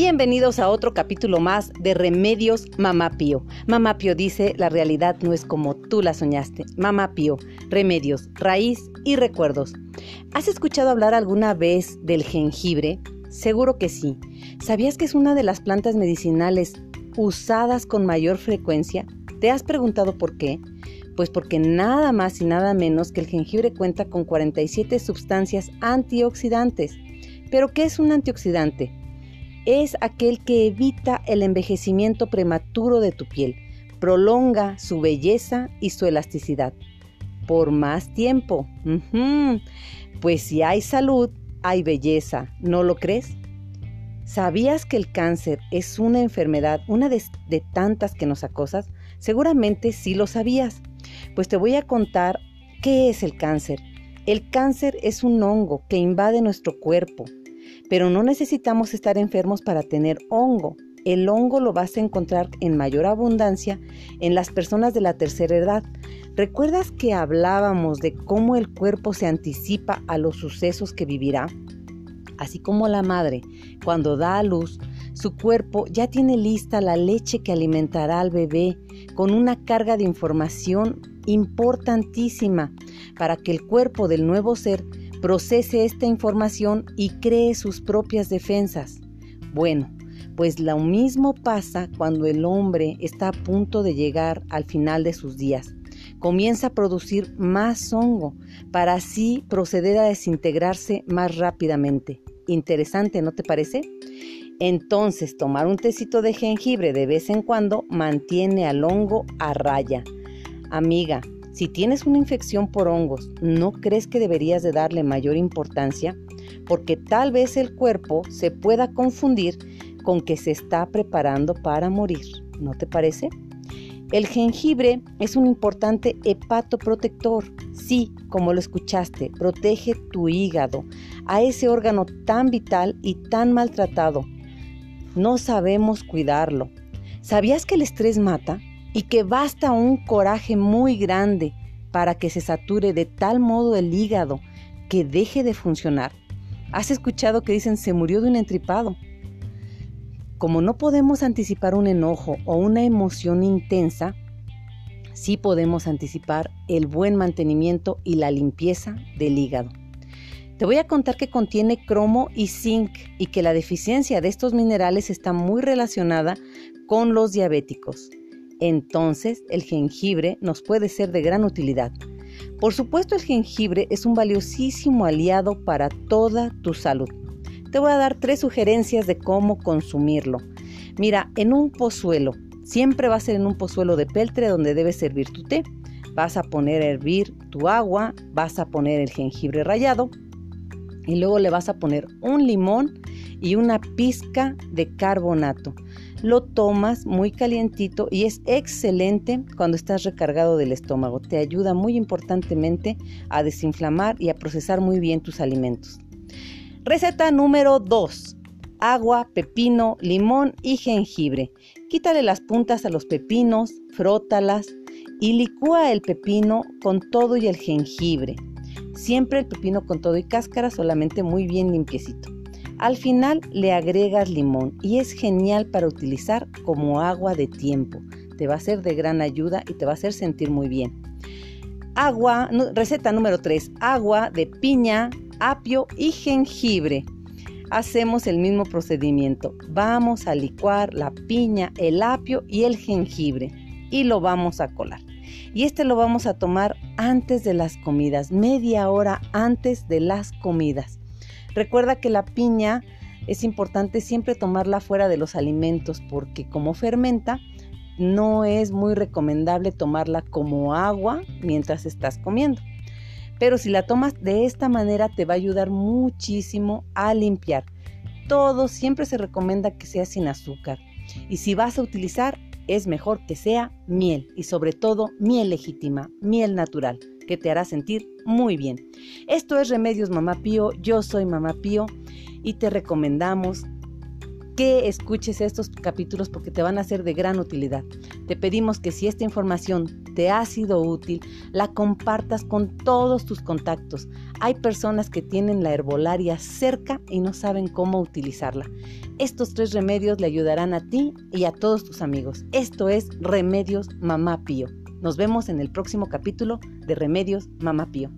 Bienvenidos a otro capítulo más de Remedios Mamá Pío. Mamá Pío dice, la realidad no es como tú la soñaste. Mamá Pío, remedios, raíz y recuerdos. ¿Has escuchado hablar alguna vez del jengibre? Seguro que sí. ¿Sabías que es una de las plantas medicinales usadas con mayor frecuencia? ¿Te has preguntado por qué? Pues porque nada más y nada menos que el jengibre cuenta con 47 sustancias antioxidantes. ¿Pero qué es un antioxidante? Es aquel que evita el envejecimiento prematuro de tu piel, prolonga su belleza y su elasticidad por más tiempo. Pues si hay salud, hay belleza, ¿no lo crees? ¿Sabías que el cáncer es una enfermedad, una de, de, tantas que nos acosas? Seguramente sí lo sabías. Pues te voy a contar qué es el cáncer. El cáncer es un hongo que invade nuestro cuerpo, pero no necesitamos estar enfermos para tener hongo. El hongo lo vas a encontrar en mayor abundancia en las personas de la tercera edad. ¿Recuerdas que hablábamos de cómo el cuerpo se anticipa a los sucesos que vivirá? Así como la madre, cuando da a luz, su cuerpo ya tiene lista la leche que alimentará al bebé con una carga de información importantísima para que el cuerpo del nuevo ser procese esta información y cree sus propias defensas. Bueno, pues lo mismo pasa cuando el hombre está a punto de llegar al final de sus días. Comienza a producir más hongo para así proceder a desintegrarse más rápidamente. Interesante, ¿no te parece? Entonces, tomar un tecito de jengibre de vez en cuando mantiene al hongo a raya. Amiga, si tienes una infección por hongos, ¿no crees que deberías de darle mayor importancia? Porque tal vez el cuerpo se pueda confundir con que se está preparando para morir. ¿No te parece? El jengibre es un importante hepatoprotector. Sí, como lo escuchaste, protege tu hígado, a ese órgano tan vital y tan maltratado. No sabemos cuidarlo. ¿Sabías que el estrés mata? Y que basta un coraje muy grande para que se sature de tal modo el hígado que deje de funcionar. ¿Has escuchado que dicen se murió de un entripado? Como no podemos anticipar un enojo o una emoción intensa, sí podemos anticipar el buen mantenimiento y la limpieza del hígado. Te voy a contar que contiene cromo y zinc y que la deficiencia de estos minerales está muy relacionada con los diabéticos entonces el jengibre nos puede ser de gran utilidad. Por supuesto el jengibre es un valiosísimo aliado para toda tu salud. Te voy a dar tres sugerencias de cómo consumirlo. Mira, en un pozuelo, siempre va a ser en un pozuelo de peltre donde debes servir tu té. Vas a poner a hervir tu agua, vas a poner el jengibre rallado y luego le vas a poner un limón y una pizca de carbonato lo tomas muy calientito y es excelente cuando estás recargado del estómago. Te ayuda muy importantemente a desinflamar y a procesar muy bien tus alimentos. Receta número 2. Agua, pepino, limón y jengibre. Quítale las puntas a los pepinos, frótalas y licúa el pepino con todo y el jengibre. Siempre el pepino con todo y cáscara, solamente muy bien limpiecito. Al final le agregas limón y es genial para utilizar como agua de tiempo. Te va a ser de gran ayuda y te va a hacer sentir muy bien. Agua, receta número 3, agua de piña, apio y jengibre. Hacemos el mismo procedimiento. Vamos a licuar la piña, el apio y el jengibre y lo vamos a colar. Y este lo vamos a tomar antes de las comidas, media hora antes de las comidas. Recuerda que la piña es importante siempre tomarla fuera de los alimentos porque como fermenta no es muy recomendable tomarla como agua mientras estás comiendo. Pero si la tomas de esta manera te va a ayudar muchísimo a limpiar. Todo siempre se recomienda que sea sin azúcar. Y si vas a utilizar, es mejor que sea miel y sobre todo miel legítima, miel natural que te hará sentir muy bien. Esto es Remedios Mamá Pío, yo soy Mamá Pío y te recomendamos que escuches estos capítulos porque te van a ser de gran utilidad. Te pedimos que si esta información te ha sido útil, la compartas con todos tus contactos. Hay personas que tienen la herbolaria cerca y no saben cómo utilizarla. Estos tres remedios le ayudarán a ti y a todos tus amigos. Esto es Remedios Mamá Pío. Nos vemos en el próximo capítulo de Remedios Mamá Pío.